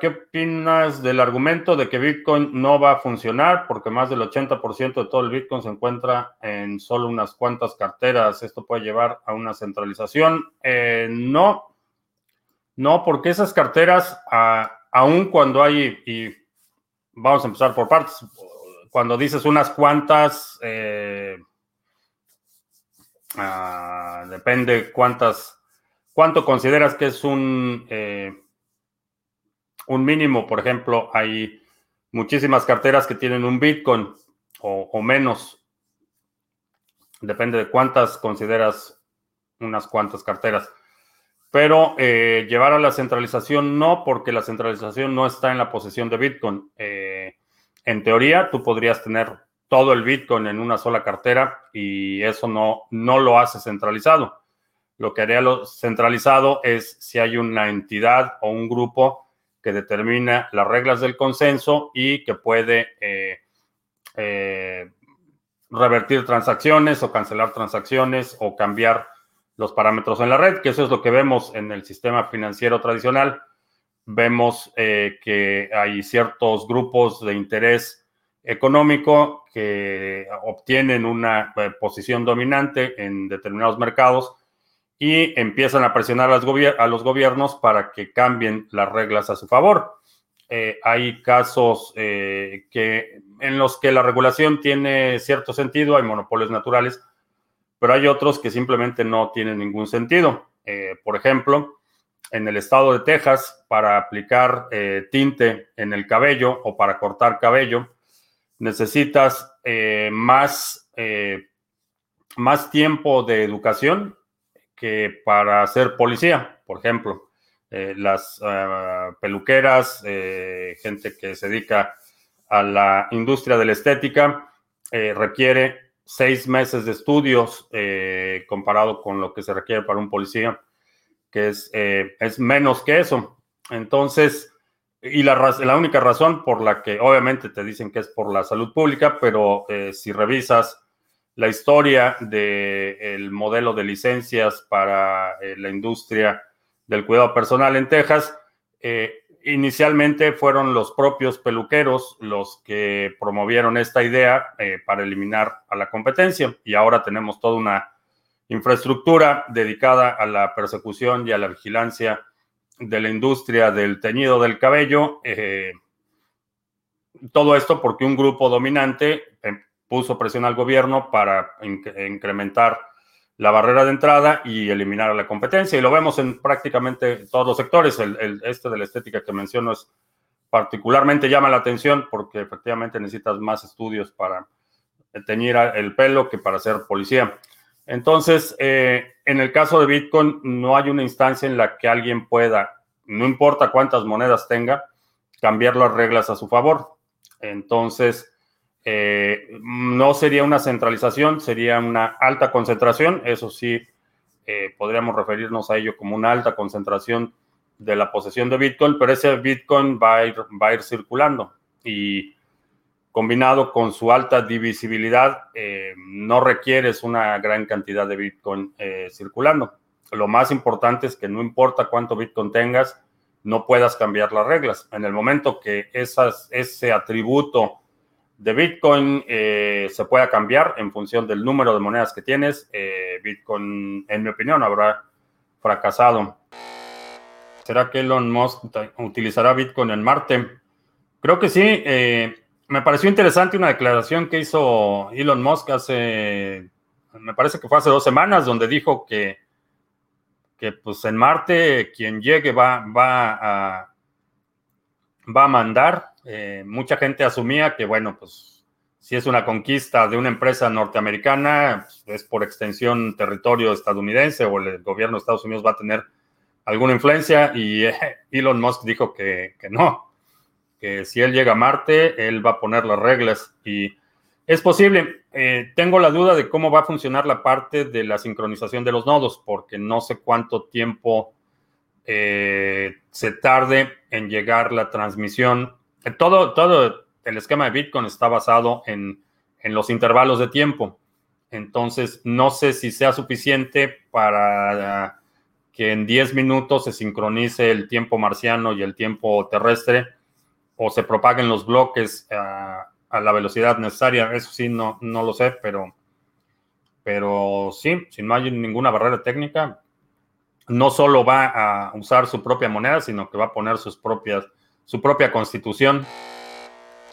¿qué opinas del argumento de que Bitcoin no va a funcionar porque más del 80% de todo el Bitcoin se encuentra en solo unas cuantas carteras? ¿Esto puede llevar a una centralización? Eh, no, no, porque esas carteras, aún cuando hay, y vamos a empezar por partes, cuando dices unas cuantas, eh, ah, depende cuántas, cuánto consideras que es un... Eh, un mínimo, por ejemplo, hay muchísimas carteras que tienen un Bitcoin o, menos. Depende de cuántas consideras unas cuantas carteras. Pero eh, llevar a la centralización no, porque la centralización no está en la posesión de Bitcoin. Eh, en teoría, tú podrías tener todo el Bitcoin en una sola cartera y eso no, no lo hace centralizado. Lo que haría lo centralizado es si hay una entidad o un grupo que determina las reglas del consenso y que puede eh, eh, revertir transacciones o cancelar transacciones o cambiar los parámetros en la red, que eso es lo que vemos en el sistema financiero tradicional. Vemos eh, que hay ciertos grupos de interés económico que obtienen una posición dominante en determinados mercados y empiezan a presionar a los, gobiernos para que cambien las reglas a su favor. Eh, hay casos eh, que, en los que la regulación tiene cierto sentido, hay monopolios naturales, pero hay otros que simplemente no tienen ningún sentido. Eh, por ejemplo, en el estado de Texas, para aplicar tinte en el cabello o para cortar cabello, necesitas más, más tiempo de educación que para ser policía, por ejemplo. Eh, las ah, peluqueras, eh, gente que se dedica a la industria de la estética, eh, requiere seis meses de estudios comparado con lo que se requiere para un policía, que es, es menos que eso. Entonces, y la, la, única razón por la que obviamente te dicen que es por la salud pública, pero si revisas la historia del modelo de licencias para eh, la industria del cuidado personal en Texas. Eh, inicialmente fueron los propios peluqueros los que promovieron esta idea eh, para eliminar a la competencia y ahora tenemos toda una infraestructura dedicada a la persecución y a la vigilancia de la industria del teñido del cabello. todo esto porque un grupo dominante puso presión al gobierno para incrementar la barrera de entrada y eliminar la competencia. Y lo vemos en prácticamente todos los sectores. El, este de la estética que menciono es particularmente llama la atención porque efectivamente necesitas más estudios para teñir el pelo que para ser policía. Entonces, eh, en el caso de Bitcoin, no hay una instancia en la que alguien pueda, no importa cuántas monedas tenga, cambiar las reglas a su favor. Entonces, eh, no sería una centralización, sería una alta concentración. Eso sí, eh, podríamos referirnos a ello como una alta concentración de la posesión de Bitcoin, pero ese Bitcoin va a ir, va a ir circulando y combinado con su alta divisibilidad, eh, no requieres una gran cantidad de Bitcoin circulando. Lo más importante es que no importa cuánto Bitcoin tengas, no puedas cambiar las reglas. En el momento que ese atributo de Bitcoin eh, se pueda cambiar en función del número de monedas que tienes. Eh, Bitcoin, en mi opinión, habrá fracasado. ¿Será que Elon Musk utilizará Bitcoin en Marte? Creo que sí. Eh, me pareció interesante una declaración que hizo Elon Musk hace, me parece que fue hace dos semanas, donde dijo que, que pues en Marte quien llegue va, va a va a mandar. Eh, mucha gente asumía que, bueno, pues si es una conquista de una empresa norteamericana, pues, es por extensión territorio estadounidense o el gobierno de Estados Unidos va a tener alguna influencia y Elon Musk dijo que, no, que si él llega a Marte, él va a poner las reglas y es posible. Eh, tengo la duda de cómo va a funcionar la parte de la sincronización de los nodos, porque no sé cuánto tiempo eh, se tarde en llegar la transmisión. Todo, todo el esquema de Bitcoin está basado en, los intervalos de tiempo. Entonces, no sé si sea suficiente para que en 10 minutos se sincronice el tiempo marciano y el tiempo terrestre o se propaguen los bloques a, la velocidad necesaria. Eso sí, no, no lo sé, pero, pero sí, si no hay ninguna barrera técnica, no solo va a usar su propia moneda, sino que va a poner sus propias, su propia constitución.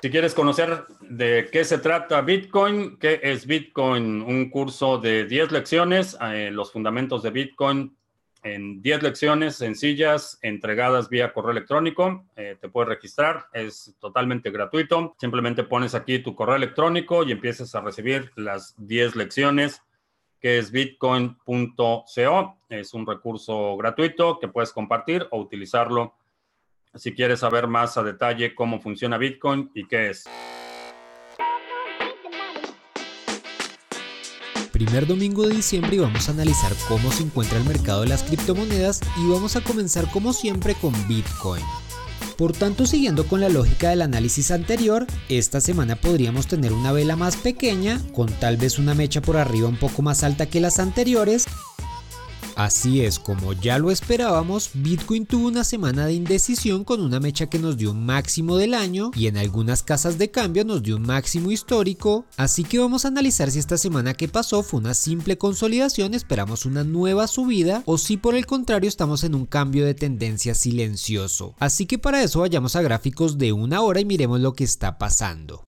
Si quieres conocer de qué se trata Bitcoin, qué es Bitcoin, un curso de 10 lecciones, eh, los fundamentos de Bitcoin en 10 lecciones sencillas entregadas vía correo electrónico. Eh, te puedes registrar, es totalmente gratuito. Simplemente pones aquí tu correo electrónico y empiezas a recibir las 10 lecciones que es bitcoin.co. Es un recurso gratuito que puedes compartir o utilizarlo si quieres saber más a detalle cómo funciona Bitcoin y qué es. Primer domingo de diciembre y vamos a analizar cómo se encuentra el mercado de las criptomonedas y vamos a comenzar como siempre con Bitcoin. Por tanto, siguiendo con la lógica del análisis anterior, esta semana podríamos tener una vela más pequeña, con tal vez una mecha por arriba un poco más alta que las anteriores, Así es, como ya lo esperábamos, Bitcoin tuvo una semana de indecisión con una mecha que nos dio un máximo del año y en algunas casas de cambio nos dio un máximo histórico, así que vamos a analizar si esta semana que pasó fue una simple consolidación, esperamos una nueva subida o si por el contrario estamos en un cambio de tendencia silencioso. Así que para eso vayamos a gráficos de una hora y miremos lo que está pasando.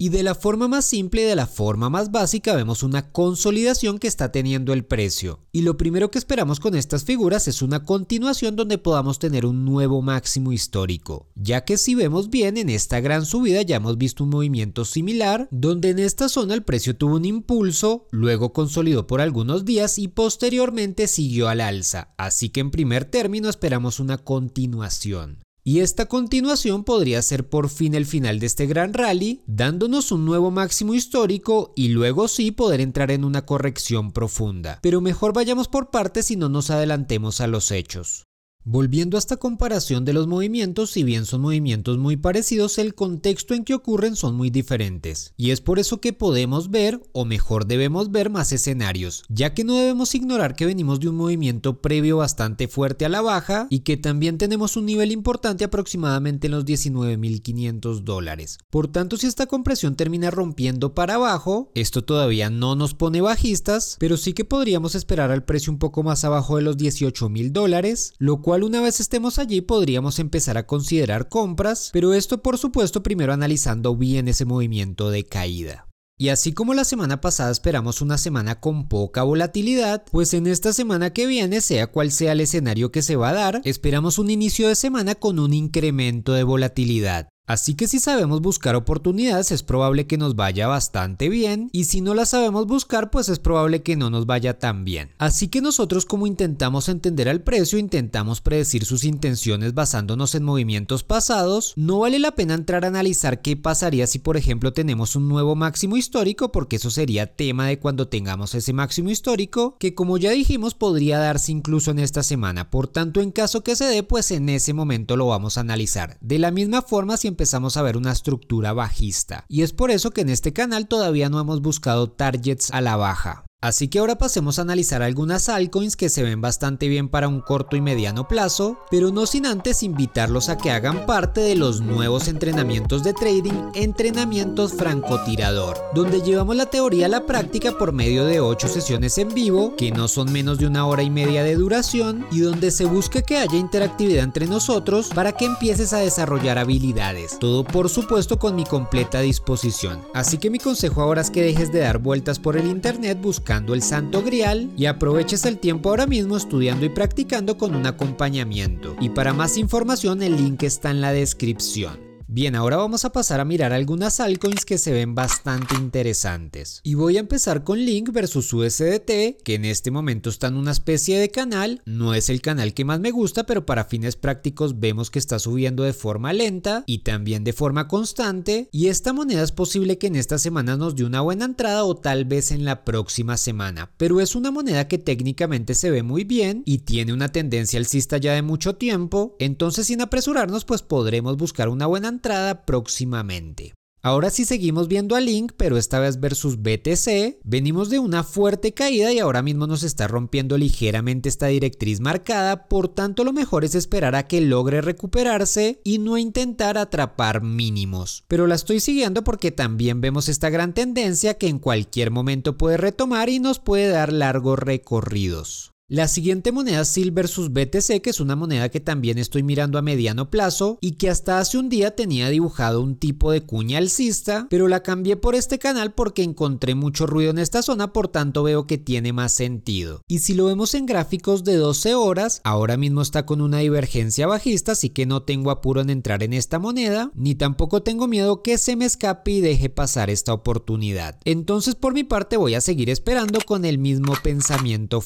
Y de la forma más simple y de la forma más básica vemos una consolidación que está teniendo el precio. Y lo primero que esperamos con estas figuras es una continuación donde podamos tener un nuevo máximo histórico. Ya que si vemos bien en esta gran subida ya hemos visto un movimiento similar, donde en esta zona el precio tuvo un impulso, luego consolidó por algunos días y posteriormente siguió al alza. Así que en primer término esperamos una continuación. Y esta continuación podría ser por fin el final de este gran rally, dándonos un nuevo máximo histórico y luego sí poder entrar en una corrección profunda. Pero mejor vayamos por partes y no nos adelantemos a los hechos. Volviendo a esta comparación de los movimientos, si bien son movimientos muy parecidos, el contexto en que ocurren son muy diferentes. Y es por eso que podemos ver, o mejor debemos ver, más escenarios, ya que no debemos ignorar que venimos de un movimiento previo bastante fuerte a la baja y que también tenemos un nivel importante aproximadamente en los 19.500 dólares. Por tanto, si esta compresión termina rompiendo para abajo, esto todavía no nos pone bajistas, pero sí que podríamos esperar al precio un poco más abajo de los 18.000 dólares, lo cual una vez estemos allí podríamos empezar a considerar compras, pero esto por supuesto primero analizando bien ese movimiento de caída. Y así como la semana pasada esperamos una semana con poca volatilidad, pues en esta semana que viene, sea cual sea el escenario que se va a dar, esperamos un inicio de semana con un incremento de volatilidad. Así que si sabemos buscar oportunidades es probable que nos vaya bastante bien y si no las sabemos buscar pues es probable que no nos vaya tan bien. Así que nosotros como intentamos entender al precio, intentamos predecir sus intenciones basándonos en movimientos pasados, no vale la pena entrar a analizar qué pasaría si por ejemplo tenemos un nuevo máximo histórico porque eso sería tema de cuando tengamos ese máximo histórico que como ya dijimos podría darse incluso en esta semana. Por tanto en caso que se dé pues en ese momento lo vamos a analizar. De la misma forma siempre empezamos a ver una estructura bajista. Y es por eso que en este canal todavía no hemos buscado targets a la baja. Así que ahora pasemos a analizar algunas altcoins que se ven bastante bien para un corto y mediano plazo, pero no sin antes invitarlos a que hagan parte de los nuevos entrenamientos de trading, entrenamientos francotirador, donde llevamos la teoría a la práctica por medio de 8 sesiones en vivo, que no son menos de una hora y media de duración, y donde se busca que haya interactividad entre nosotros para que empieces a desarrollar habilidades, todo por supuesto con mi completa disposición. Así que mi consejo ahora es que dejes de dar vueltas por el internet buscando el santo grial y aproveches el tiempo ahora mismo estudiando y practicando con un acompañamiento. Y para más información el link está en la descripción. Bien, ahora vamos a pasar a mirar algunas altcoins que se ven bastante interesantes. Y voy a empezar con Link versus USDT, que en este momento está en una especie de canal. No es el canal que más me gusta, pero para fines prácticos vemos que está subiendo de forma lenta y también de forma constante. Y esta moneda es posible que en esta semana nos dé una buena entrada o tal vez en la próxima semana. Pero es una moneda que técnicamente se ve muy bien y tiene una tendencia alcista ya de mucho tiempo. Entonces sin apresurarnos pues podremos buscar una buena entrada próximamente. Ahora sí seguimos viendo a Link, pero esta vez versus BTC. Venimos de una fuerte caída y ahora mismo nos está rompiendo ligeramente esta directriz marcada, por tanto lo mejor es esperar a que logre recuperarse y no intentar atrapar mínimos. Pero la estoy siguiendo porque también vemos esta gran tendencia que en cualquier momento puede retomar y nos puede dar largos recorridos. La siguiente moneda es SIL versus BTC, que es una moneda que también estoy mirando a mediano plazo y que hasta hace un día tenía dibujado un tipo de cuña alcista, pero la cambié por este canal porque encontré mucho ruido en esta zona, por tanto veo que tiene más sentido. Y si lo vemos en gráficos de 12 horas, ahora mismo está con una divergencia bajista, así que no tengo apuro en entrar en esta moneda, ni tampoco tengo miedo que se me escape y deje pasar esta oportunidad. Entonces por mi parte voy a seguir esperando con el mismo pensamiento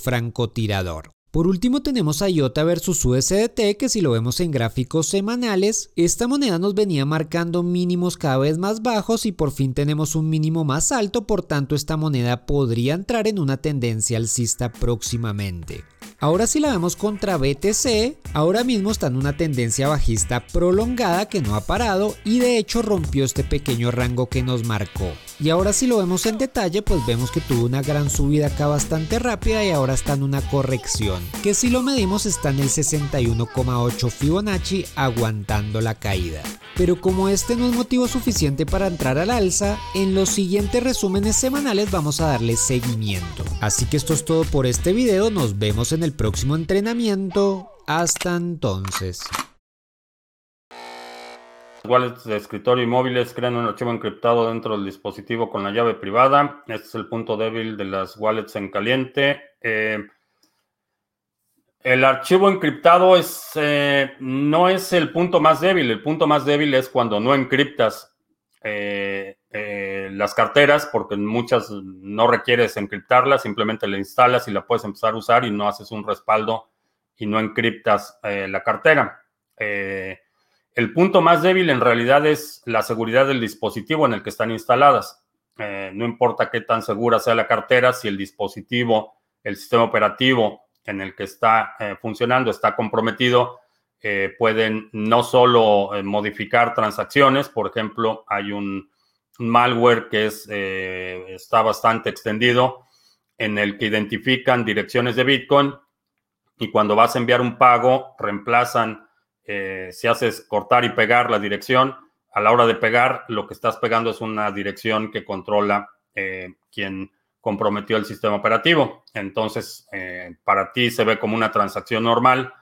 por último tenemos a IOTA versus USDT que si lo vemos en gráficos semanales, esta moneda nos venía marcando mínimos cada vez más bajos y por fin tenemos un mínimo más alto, por tanto esta moneda podría entrar en una tendencia alcista próximamente. Ahora si la vemos contra BTC, ahora mismo está en una tendencia bajista prolongada que no ha parado y de hecho rompió este pequeño rango que nos marcó. Y ahora si lo vemos en detalle, pues vemos que tuvo una gran subida acá bastante rápida y ahora está en una corrección, que si lo medimos está en el 61,8 Fibonacci aguantando la caída. Pero como este no es motivo suficiente para entrar al alza, en los siguientes resúmenes semanales vamos a darle seguimiento. Así que esto es todo por este video, nos vemos en el próximo entrenamiento. Hasta entonces. Wallets de escritorio y móviles crean un archivo encriptado dentro del dispositivo con la llave privada. Este es el punto débil de las wallets en caliente. Eh, el archivo encriptado es, eh, no es el punto más débil. El punto más débil es cuando no encriptas eh, las carteras, porque muchas no requieres encriptarlas, simplemente la instalas y la puedes empezar a usar y no haces un respaldo y no encriptas la cartera. El punto más débil en realidad es la seguridad del dispositivo en el que están instaladas. Eh, no importa qué tan segura sea la cartera, si el dispositivo, el sistema operativo en el que está eh, funcionando está comprometido, eh, pueden no solo modificar transacciones, por ejemplo, hay un, malware que es, está bastante extendido en el que identifican direcciones de Bitcoin y cuando vas a enviar un pago reemplazan eh, si haces cortar y pegar la dirección, a la hora de pegar, lo que estás pegando es una dirección que controla eh, quien comprometió el sistema operativo. Entonces, eh, para ti se ve como una transacción normal,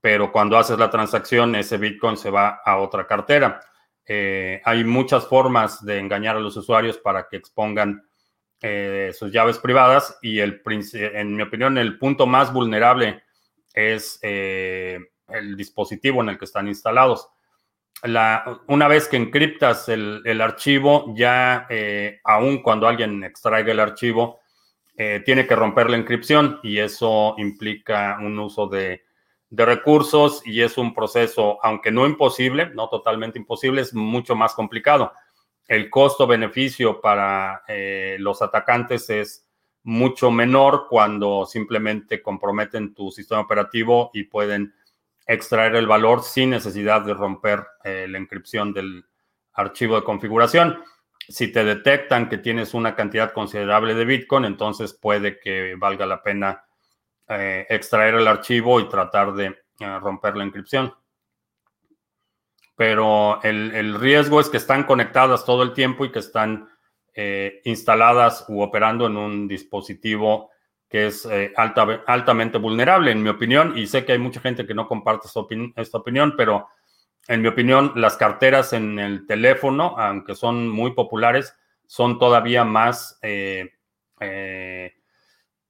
pero cuando haces la transacción, ese Bitcoin se va a otra cartera. Hay muchas formas de engañar a los usuarios para que expongan sus llaves privadas y el, en mi opinión el punto más vulnerable es el dispositivo en el que están instalados. La, una vez que encriptas el, archivo, ya eh, aun cuando alguien extraiga el archivo, eh, tiene que romper la encripción y eso implica un uso de, recursos y es un proceso, aunque no imposible, no totalmente imposible, es mucho más complicado. El costo-beneficio para eh, los atacantes es mucho menor cuando simplemente comprometen tu sistema operativo y pueden extraer el valor sin necesidad de romper eh, la inscripción del archivo de configuración. Si te detectan que tienes una cantidad considerable de Bitcoin, entonces puede que valga la pena eh, extraer el archivo y tratar de eh, romper la inscripción. Pero el, riesgo es que están conectadas todo el tiempo y que están instaladas u operando en un dispositivo que es eh, altamente vulnerable, en mi opinión, y sé que hay mucha gente que no comparte esta, opinión, pero en mi opinión, las carteras en el teléfono, aunque son muy populares, son todavía más, eh, eh,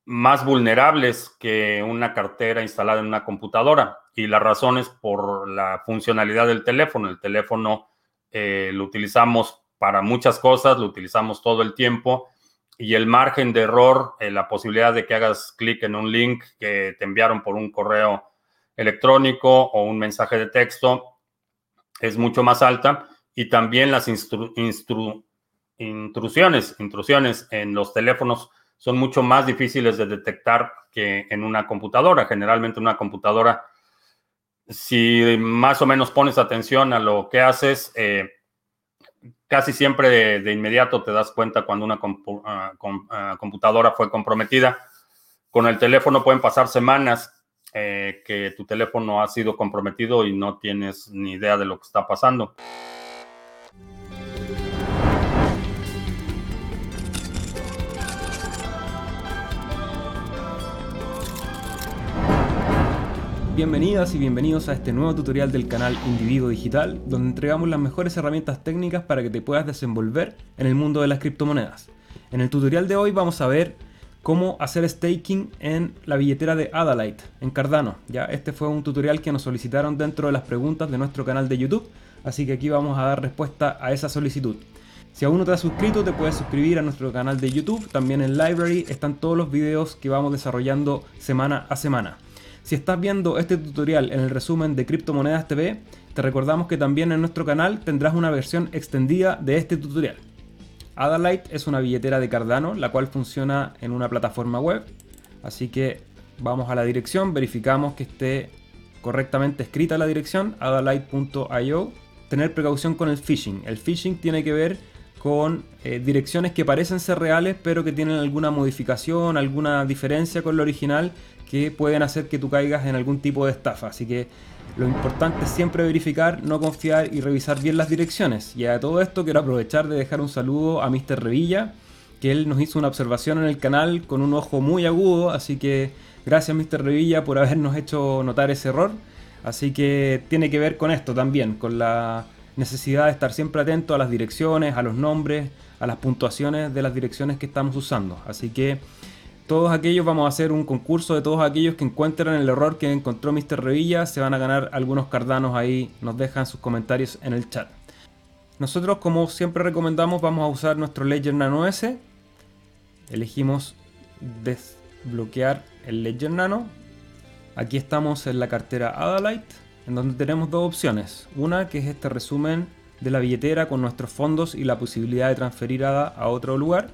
más vulnerables que una cartera instalada en una computadora. Y la razón es por la funcionalidad del teléfono. El teléfono lo utilizamos para muchas cosas, lo utilizamos todo el tiempo y el margen de error, eh, la posibilidad de que hagas clic en un link que te enviaron por un correo electrónico o un mensaje de texto es mucho más alta y también las intrusiones, intrusiones en los teléfonos son mucho más difíciles de detectar que en una computadora. Generalmente una computadora, si más o menos pones atención a lo que haces, eh, casi siempre de, inmediato te das cuenta cuando una ah, ah, computadora fue comprometida. Con el teléfono pueden pasar semanas eh, que tu teléfono ha sido comprometido y no tienes ni idea de lo que está pasando. Bienvenidas y bienvenidos a este nuevo tutorial del canal Individuo Digital, donde entregamos las mejores herramientas técnicas para que te puedas desenvolver en el mundo de las criptomonedas. En el tutorial de hoy vamos a ver cómo hacer staking en la billetera de Adalite, en Cardano. Ya este fue un tutorial que nos solicitaron dentro de las preguntas de nuestro canal de YouTube, así que aquí vamos a dar respuesta a esa solicitud. Si aún no te has suscrito, te puedes suscribir a nuestro canal de YouTube. También en Library están todos los videos que vamos desarrollando semana a semana. Si estás viendo este tutorial en el resumen de Criptomonedas TV, te recordamos que también en nuestro canal tendrás una versión extendida de este tutorial. Adalite es una billetera de Cardano, la cual funciona en una plataforma web. Así que vamos a la dirección, verificamos que esté correctamente escrita la dirección, adalite.io. Tener precaución con el phishing. El phishing tiene que ver con eh, direcciones que parecen ser reales, pero que tienen alguna modificación, alguna diferencia con lo original que pueden hacer que tú caigas en algún tipo de estafa. Así que lo importante es siempre verificar, no confiar y revisar bien las direcciones. Y a todo esto quiero aprovechar de dejar un saludo a Mr. Revilla, que él nos hizo una observación en el canal con un ojo muy agudo, así que gracias Mr. Revilla por habernos hecho notar ese error. Así que tiene que ver con esto también, con la necesidad de estar siempre atento a las direcciones, a los nombres, a las puntuaciones de las direcciones que estamos usando. Así que todos aquellos vamos a hacer un concurso de todos aquellos que encuentren el error que encontró Mr. Revilla. Se van a ganar algunos cardanos ahí. Nos dejan sus comentarios en el chat. Nosotros, como siempre recomendamos, vamos a usar nuestro Ledger Nano S. Elegimos desbloquear el Ledger Nano. Aquí estamos en la cartera Adalite, en donde tenemos dos opciones. Una que es este resumen de la billetera con nuestros fondos y la posibilidad de transferir ADA a otro lugar.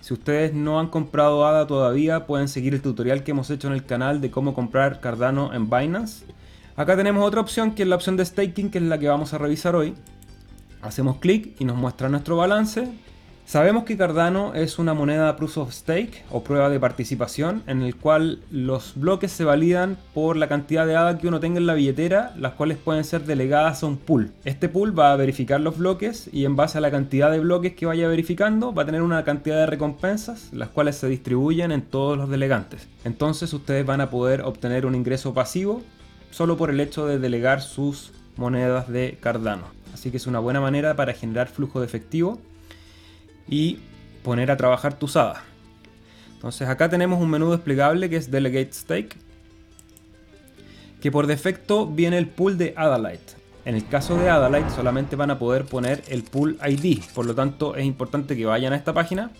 Si ustedes no han comprado ADA todavía, pueden seguir el tutorial que hemos hecho en el canal de cómo comprar Cardano en Binance. Acá tenemos otra opción que es la opción de staking, que es la que vamos a revisar hoy. Hacemos clic y nos muestra nuestro balance. Sabemos que Cardano es una moneda proof of stake o prueba de participación en el cual los bloques se validan por la cantidad de ADA que uno tenga en la billetera, las cuales pueden ser delegadas a un pool. Este pool va a verificar los bloques y en base a la cantidad de bloques que vaya verificando va a tener una cantidad de recompensas, las cuales se distribuyen en todos los delegantes. Entonces ustedes van a poder obtener un ingreso pasivo solo por el hecho de delegar sus monedas de Cardano. Así que es una buena manera para generar flujo de efectivo y poner a trabajar tu SADA. Entonces acá tenemos un menú desplegable que es Delegate Stake, que por defecto viene el pool de Adalite. En el caso de Adalite solamente van a poder poner el pool ID, por lo tanto es importante que vayan a esta página,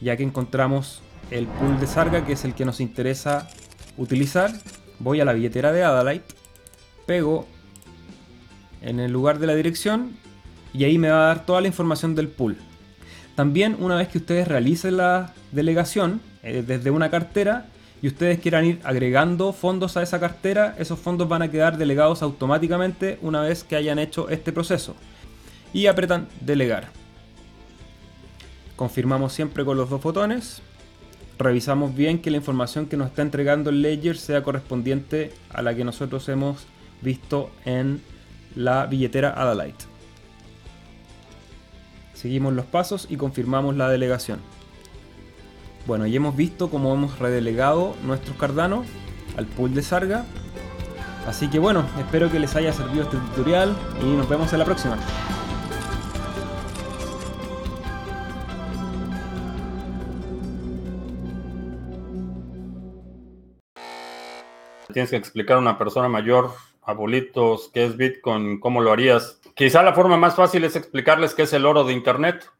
ya que encontramos el pool de Sarga, que es el que nos interesa utilizar. Voy a la billetera de Adalite, pego en el lugar de la dirección y ahí me va a dar toda la información del pool. También una vez que ustedes realicen la delegación eh, desde una cartera y ustedes quieran ir agregando fondos a esa cartera, esos fondos van a quedar delegados automáticamente una vez que hayan hecho este proceso. Y apretan delegar. Confirmamos siempre con los dos botones. Revisamos bien que la información que nos está entregando el Ledger sea correspondiente a la que nosotros hemos visto en la billetera Adalite. Seguimos los pasos y confirmamos la delegación. Bueno, y hemos visto cómo hemos redelegado nuestros Cardano al pool de Sarga. Así que bueno, espero que les haya servido este tutorial y nos vemos en la próxima. Tienes que explicar a una persona mayor, abuelitos, qué es Bitcoin, cómo lo harías. Quizá la forma más fácil es explicarles qué es el oro de Internet.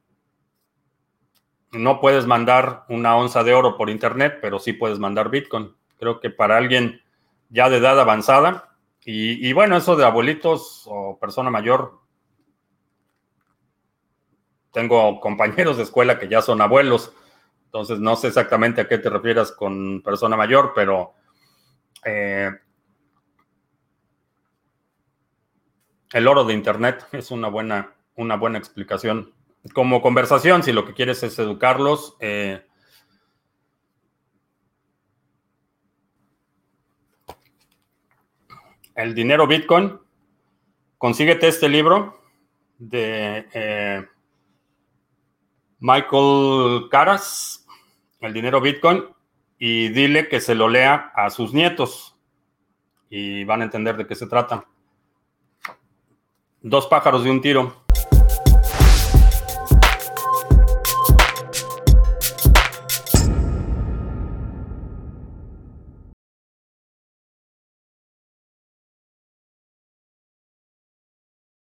No puedes mandar una onza de oro por Internet, pero sí puedes mandar Bitcoin. Creo que para alguien ya de edad avanzada, y, bueno, eso de abuelitos o persona mayor, tengo compañeros de escuela que ya son abuelos, entonces no sé exactamente a qué te refieras con persona mayor, pero eh, el oro de Internet es una buena una buena explicación. Como conversación, si lo que quieres es educarlos. Eh, el dinero Bitcoin, consíguete este libro de eh, Michael Caras, El dinero Bitcoin, y dile que se lo lea a sus nietos y van a entender de qué se trata. Dos pájaros de un tiro.